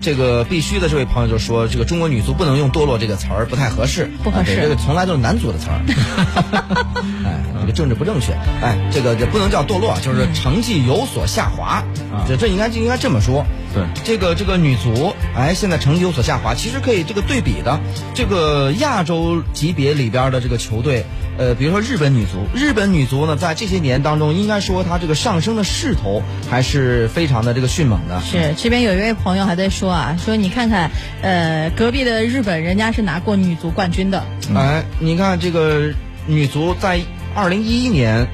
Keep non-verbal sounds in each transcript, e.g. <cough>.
这个必须的这位朋友就说，这个中国女足不能用堕落这个词儿，不太合适，不合适这个从来都是男足的词儿。<laughs> <laughs> 哎，这个政治不正确。哎，这个这不能叫堕落，就是成绩有所下滑。啊这这应该就应该这么说。对这个这个女足，哎，现在成绩有所下滑，其实可以这个对比的，这个亚洲级别里边的这个球队，呃，比如说日本女足，日本女足呢，在这些年当中，应该说它这个上升的势头还是非常的这个迅猛的。是这边有一位朋友还在说啊，说你看看，呃，隔壁的日本人家是拿过女足冠军的，哎，你看这个女足在二零一一年、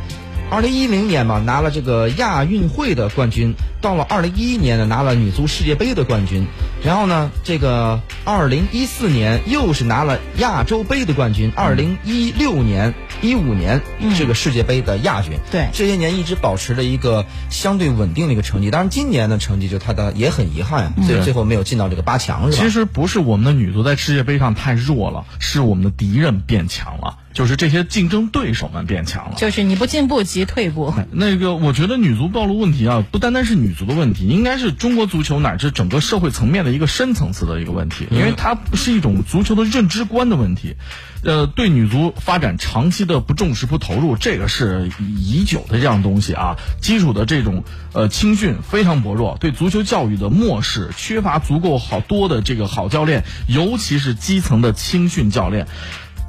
二零一零年吧拿了这个亚运会的冠军，到了二零一一年呢拿了女足世界杯的冠军，然后呢这个二零一四年又是拿了亚洲杯的冠军，二零一六年、一五年这个世界杯的亚军。对。这些年一直保持着一个相对稳定的一个成绩，当然今年的成绩就他的也很遗憾，所以最后没有进到这个八强，是吧？其实不是我们的女足在世界杯上太弱了，是我们的敌人变强了，就是这些竞争对手们变强了。就是你不进步即退步。那个，我觉得女足暴露问题啊，不单单是女足的问题，应该是中国足球乃至整个社会层面的一个深层次的一个问题，因为它是一种足球的认知观的问题。呃，对女足发展长期的不重视、不投入，这个是已久的这样东西啊。基础的这种呃青训非常薄弱，对足球教育的漠视，缺乏足够好多的这个好教练，尤其是基层的青训教练。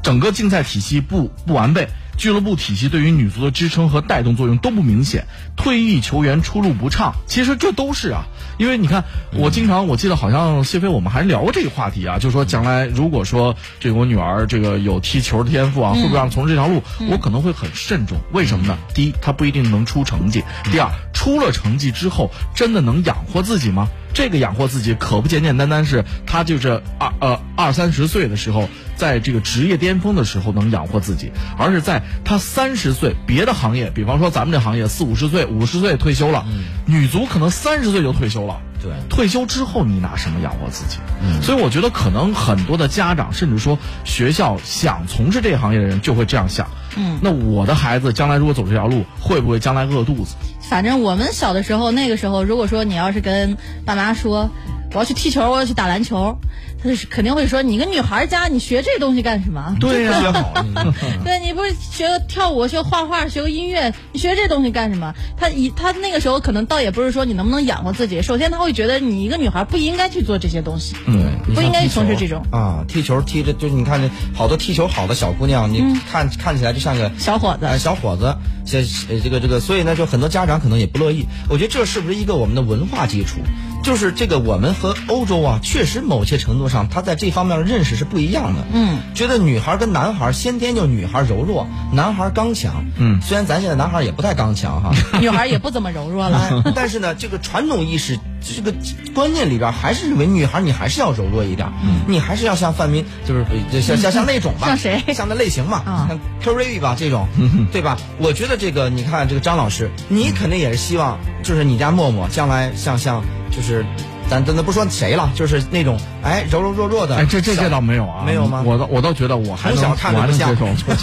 整个竞赛体系不不完备，俱乐部体系对于女足的支撑和带动作用都不明显，退役球员出路不畅，其实这都是啊。因为你看，我经常我记得好像谢飞我们还聊过这个话题啊，就说将来如果说这个我女儿这个有踢球的天赋啊，会不会让从事这条路？我可能会很慎重。为什么呢？第一，她不一定能出成绩；第二，出了成绩之后，真的能养活自己吗？这个养活自己可不简简单单是他就是二呃二三十岁的时候，在这个职业巅峰的时候能养活自己，而是在他三十岁别的行业，比方说咱们这行业四五十岁、五十岁退休了，女足可能三十岁就退休了。对退休之后你拿什么养活自己？所以我觉得可能很多的家长，甚至说学校想从事这个行业的人就会这样想。嗯，那我的孩子将来如果走这条路，会不会将来饿肚子？反正我们小的时候，那个时候，如果说你要是跟爸妈说我要去踢球，我要去打篮球，他就是肯定会说你个女孩家，你学这东西干什么？<laughs> 对呀、<laughs> 学好，嗯对你不是学个跳舞、学个画画、学个音乐，你学这东西干什么？他一他那个时候可能倒也不是说你能不能养活自己，首先他会觉得你一个女孩不应该去做这些东西，对，不应该去从事这种。啊，踢球踢着就是你看这好多踢球好的小姑娘，你看、看起来就像个小伙子。哎，小伙子，这呃这个这个，所以呢，就很多家长可能也不乐意。我觉得这是不是一个我们的文化基础？就是这个我们和欧洲啊，确实某些程度上，他在这方面的认识是不一样的。嗯，觉得女孩跟男孩先天就女孩柔弱，男孩刚强。嗯虽然咱现在男孩也不太刚强哈。女孩也不怎么柔弱了。哎，<laughs> 但是呢，这个传统意识这个观念里边还是认为女孩你还是要柔弱一点，嗯，你还是要像范冰，就是就像像像那种吧，<laughs> 像谁像那类型嘛，啊像 Kerry 吧这种，对吧？我觉得这个你看这个张老师，你肯定也是希望，就是你家默默将来像像就是。咱咱咱不说谁了，就是那种哎柔柔弱弱的。哎，这这这倒没有啊，没有吗我倒我倒觉得我还从小能看着不像玩这种，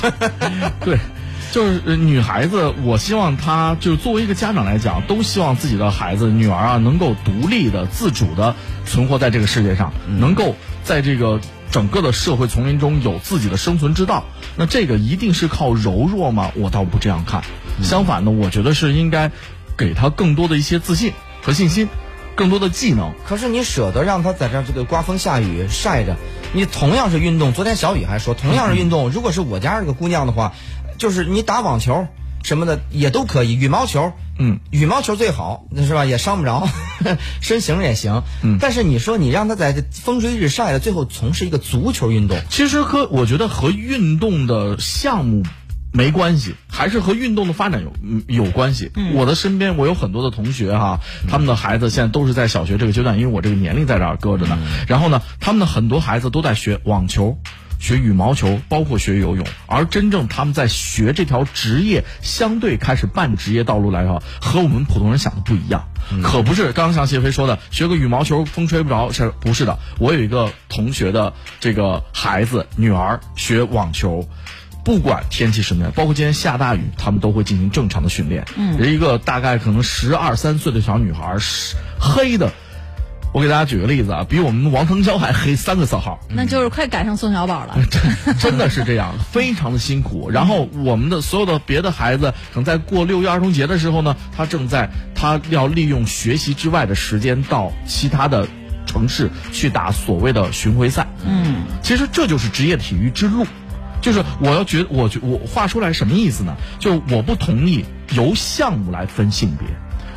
<laughs> 对。就是呃女孩子，我希望她就是作为一个家长来讲，都希望自己的孩子女儿啊，能够独立的、自主的存活在这个世界上，嗯能够在这个整个的社会丛林中有自己的生存之道。那这个一定是靠柔弱吗？我倒不这样看。嗯相反呢，我觉得是应该给她更多的一些自信和信心，更多的技能。可是你舍得让他在这儿这个刮风下雨晒着？你同样是运动，昨天小雨还说，同样是运动，如果是我家这个姑娘的话，就是你打网球什么的也都可以，羽毛球，嗯，羽毛球最好，那是吧？也伤不着，<laughs> 身形也行。嗯但是你说你让他在风吹日晒的，最后从事一个足球运动，其实和我觉得和运动的项目没关系，还是和运动的发展有嗯有关系。我的身边我有很多的同学哈，他们的孩子现在都是在小学这个阶段，因为我这个年龄在这儿搁着呢。然后呢，他们的很多孩子都在学网球。学羽毛球，包括学游泳，而真正他们在学这条职业，相对开始半职业道路来说，和我们普通人想的不一样。可不是刚刚像谢飞说的，学个羽毛球风吹不着，是不是的？我有一个同学的这个孩子女儿学网球，不管天气什么样，包括今天下大雨，他们都会进行正常的训练。嗯，一个大概可能十二三岁的小女孩，是黑的。我给大家举个例子啊，比我们王腾蛟还黑三个色号。那就是快赶上宋小宝了。<laughs> 真的是这样，非常的辛苦。然后我们的所有的别的孩子，可能在过六一儿童节的时候呢，他正在他要利用学习之外的时间到其他的城市去打所谓的巡回赛。嗯，其实这就是职业体育之路。就是我要觉我觉我话出来什么意思呢？就我不同意由项目来分性别。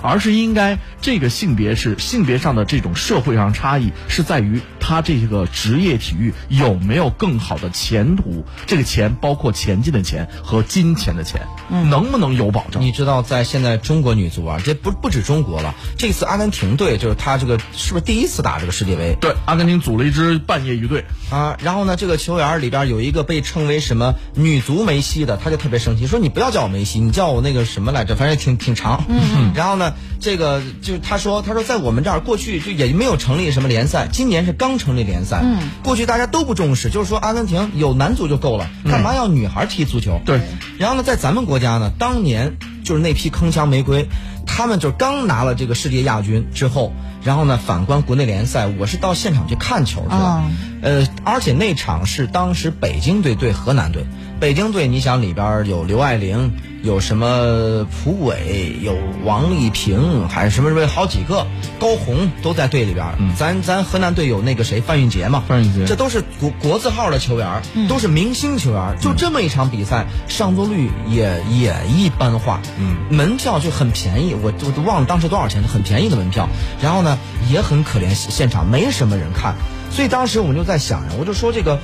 而是应该这个性别是性别上的这种社会上差异，是在于他这个职业体育有没有更好的前途。这个钱包括前进的钱和金钱的钱，能不能有保障？你知道，在现在中国女足啊，这不不止中国了。这次阿根廷队就是他这个是不是第一次打这个世界杯？对，阿根廷组了一支半业余队啊。然后呢，这个球员里边有一个被称为什么女足梅西的，他就特别生气，说你不要叫我梅西，你叫我那个什么来着？反正挺挺长。嗯。然后呢？这个就是他说，他说在我们这儿过去就也没有成立什么联赛，今年是刚成立联赛。嗯，过去大家都不重视，就是说阿根廷有男足就够了，干嘛要女孩踢足球？对。然后呢，在咱们国家呢，当年就是那批铿锵玫瑰，他们就刚拿了这个世界亚军之后，然后呢，反观国内联赛，我是到现场去看球去了。呃，而且那场是当时北京队对河南队，北京队你想里边有刘爱玲。有什么蒲伟，有王丽萍，还是什么什么好几个，高红都在队里边。咱咱河南队有那个谁范运杰嘛？范运杰，这都是国国字号的球员，都是明星球员。就这么一场比赛，上座率也也一般化。嗯，门票就很便宜，我我都忘了当时多少钱，很便宜的门票。然后呢，也很可怜，现场没什么人看。所以当时我们就在想呀，我就说这个，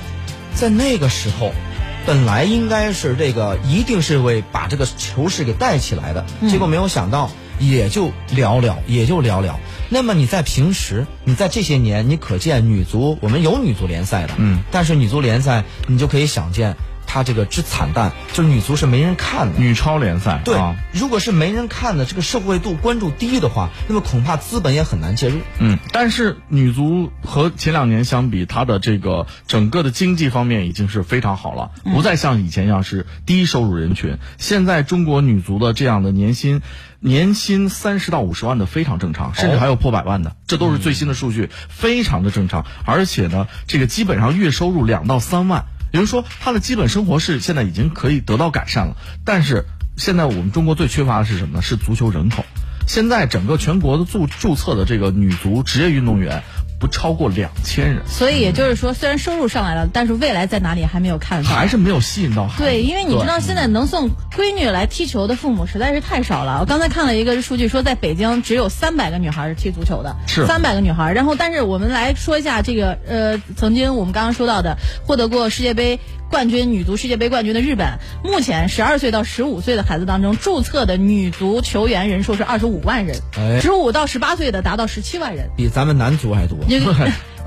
在那个时候。本来应该是这个，一定是会把这个球市给带起来的，结果没有想到，也就寥寥，也就寥寥。那么你在平时，你在这些年，你可见女足，我们有女足联赛的，嗯，但是女足联赛，你就可以想见。他这个之惨淡，就是女足是没人看的。女超联赛，对，如果是没人看的，这个社会度关注低的话，那么恐怕资本也很难介入。嗯，但是女足和前两年相比，它的这个整个的经济方面已经是非常好了，不再像以前一样是低收入人群。现在中国女足的这样的年薪，年薪三十到五十万的非常正常，甚至还有破百万的，这都是最新的数据，非常的正常。而且呢，这个基本上月收入两到三万。也就是说，他的基本生活是现在已经可以得到改善了。但是，现在我们中国最缺乏的是什么呢？是足球人口。现在整个全国的注注册的这个女足职业运动员。不超过两千人，所以也就是说，虽然收入上来了，但是未来在哪里还没有看到，还是没有吸引到。对，因为你知道，现在能送闺女来踢球的父母实在是太少了。我刚才看了一个数据，说在北京只有三百个女孩是踢足球的，是三百个女孩。然后，但是我们来说一下这个，呃，曾经我们刚刚说到的获得过世界杯冠军、女足世界杯冠军的日本，目前十二岁到十五岁的孩子当中注册的女足球员人数是二十五万人，十五到十八岁的达到十七万人，比咱们男足还多。<laughs>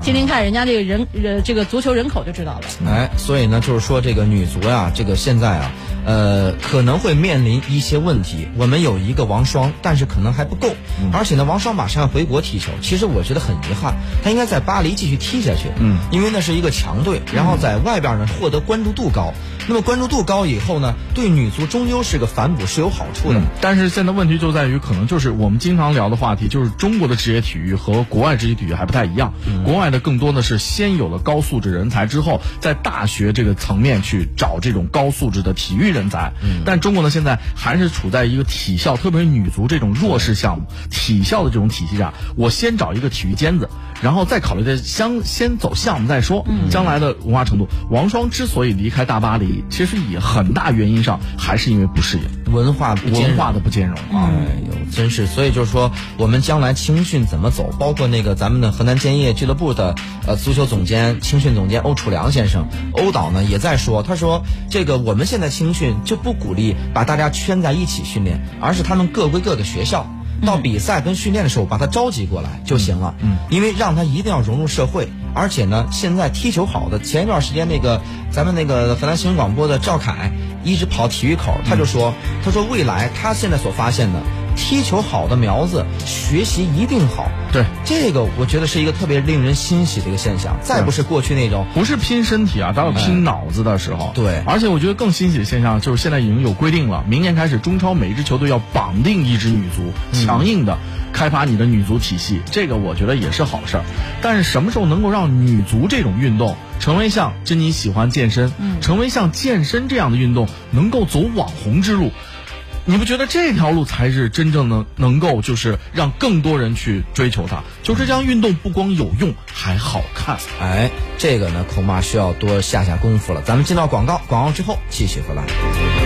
听听看，人家这个人，呃，这个足球人口就知道了。哎，所以呢，就是说这个女足呀，这个现在啊，呃，可能会面临一些问题。我们有一个王霜，但是可能还不够。而且呢，王霜马上要回国踢球，其实我觉得很遗憾，她应该在巴黎继续踢下去。嗯，因为那是一个强队，然后在外边呢获得关注度高。那么关注度高以后呢，对女足终究是个反哺，是有好处的。但是现在问题就在于，可能就是我们经常聊的话题，就是中国的职业体育和国外职业体育还不太一样。国外的更多的是先有了高素质人才之后，在大学这个层面去找这种高素质的体育人才。但中国呢，现在还是处在一个体校，特别是女足这种弱势项目，体校的这种体系下，我先找一个体育尖子。然后再考虑再相先走项目再说，将来的文化程度。王霜之所以离开大巴黎，其实也很大原因上还是因为不适应文化文化的不兼容啊。哎呦，真是，所以就是说，我们将来青训怎么走？包括那个咱们的河南建业俱乐部的呃足球总监、青训总监欧楚良先生，欧导呢也在说，他说这个我们现在青训就不鼓励把大家圈在一起训练，而是他们各归各的学校。到比赛跟训练的时候，把他召集过来就行了。嗯，因为让他一定要融入社会，而且呢，现在踢球好的，前一段时间那个咱们那个河南新闻广播的赵凯一直跑体育口，他就说，他说未来他现在所发现的踢球好的苗子，学习一定好。对，这个我觉得是一个特别令人欣喜的一个现象。再不是过去那种不是拼身体啊，咱有拼脑子的时候。对，而且我觉得更欣喜的现象就是现在已经有规定了，明年开始中超每一支球队要绑定一支女足，强硬的开发你的女足体系，这个我觉得也是好事儿。但是什么时候能够让女足这种运动成为像珍妮喜欢健身，成为像健身这样的运动能够走网红之路？你不觉得这条路才是真正能能够就是让更多人去追求它？就这项运动不光有用，还好看。哎，这个呢恐怕需要多下下功夫了。咱们进到广告，广告之后继续回来。